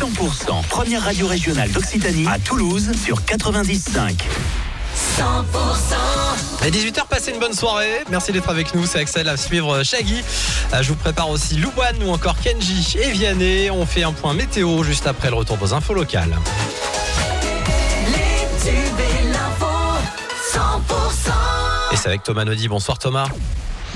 100%, première radio régionale d'Occitanie à Toulouse sur 95. 100% À 18h, passez une bonne soirée. Merci d'être avec nous. C'est Axel à suivre Shaggy. Euh, Je vous prépare aussi Louane ou encore Kenji et Vianney. On fait un point météo juste après le retour aux infos locales. Les tubes et l'info, 100%. Et c'est avec Thomas Naudy. Bonsoir Thomas.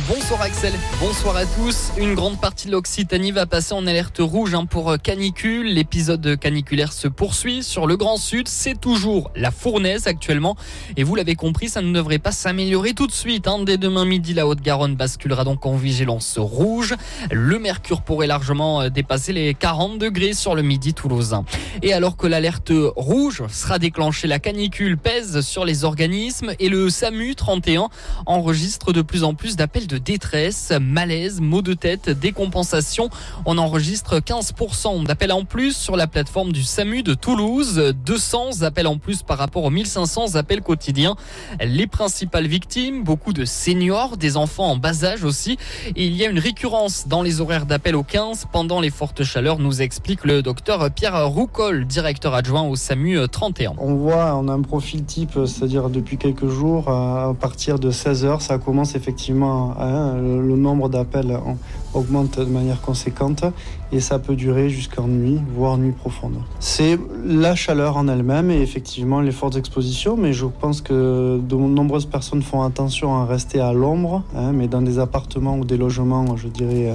Bonsoir Axel, bonsoir à tous. Une grande partie de l'Occitanie va passer en alerte rouge hein, pour canicule. L'épisode caniculaire se poursuit sur le Grand Sud. C'est toujours la fournaise actuellement. Et vous l'avez compris, ça ne devrait pas s'améliorer tout de suite. hein. Dès demain midi, la Haute-Garonne basculera donc en vigilance rouge. Le mercure pourrait largement euh, dépasser les 40 degrés sur le midi toulousain. Et alors que l'alerte rouge sera déclenchée, la canicule pèse sur les organismes et le SAMU 31 enregistre de plus en plus d'appels de détresse, malaise, maux de tête, décompensation. On enregistre 15% d'appels en plus sur la plateforme du SAMU de Toulouse, 200 appels en plus par rapport aux 1500 appels quotidiens. Les principales victimes, beaucoup de seniors, des enfants en bas âge aussi. Il y a une récurrence dans les horaires d'appel au 15 pendant les fortes chaleurs, nous explique le docteur Pierre Roucol, directeur adjoint au SAMU 31. On voit, on a un profil type, c'est-à-dire depuis quelques jours, à partir de 16 heures, ça commence effectivement, hein, le, nombre d'appels en- augmente de manière conséquente et ça peut durer jusqu'en nuit, voire nuit profonde. C'est la chaleur en elle-même et effectivement les fortes expositions, mais je pense que de nombreuses personnes font attention à rester à l'ombre, hein, mais dans des appartements ou des logements, je dirais, euh,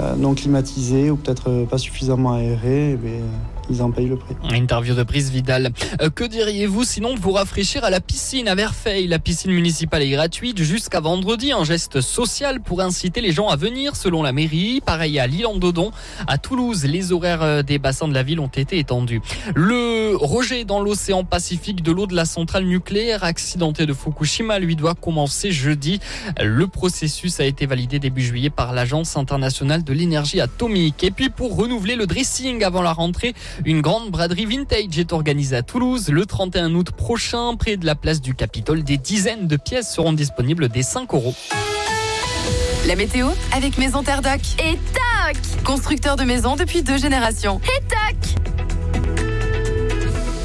euh, non climatisés ou peut-être pas suffisamment aérés, euh, ils en payent le prix. Interview de Brice Vidal. Euh, que diriez-vous sinon de vous rafraîchir à la piscine à Verfeil La piscine municipale est gratuite jusqu'à vendredi. Un geste social pour inciter les gens à venir selon la mairie. Pareil à Lille-en-Dodon. À Toulouse, les horaires euh, des bassins de la ville ont été étendus. Le rejet dans l'océan Pacifique de l'eau de la centrale nucléaire accidentée de Fukushima lui doit commencer jeudi. Le processus a été validé début juillet par l'Agence internationale de l'énergie atomique. Et puis pour renouveler le dressing avant la rentrée, une grande braderie vintage est organisée à Toulouse le 31 août prochain, près de la place du Capitole. Des dizaines de pièces seront disponibles dès 5 euros. La météo avec Maison Terre Doc. Et tac Constructeur de maisons depuis deux générations. Et tac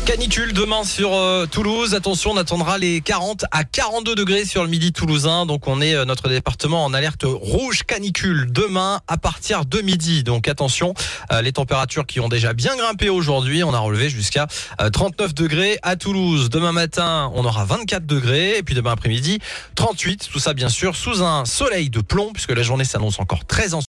Canicule demain sur euh, Toulouse. Attention, on attendra les 40 à 42 degrés sur le midi toulousain. Donc on est euh, notre département en alerte rouge canicule demain à partir de midi. Donc attention, euh, les températures qui ont déjà bien grimpé aujourd'hui, on a relevé jusqu'à euh, 39 degrés à Toulouse. Demain matin, on aura 24 degrés et puis demain après-midi 38. Tout ça bien sûr sous un soleil de plomb puisque la journée s'annonce encore très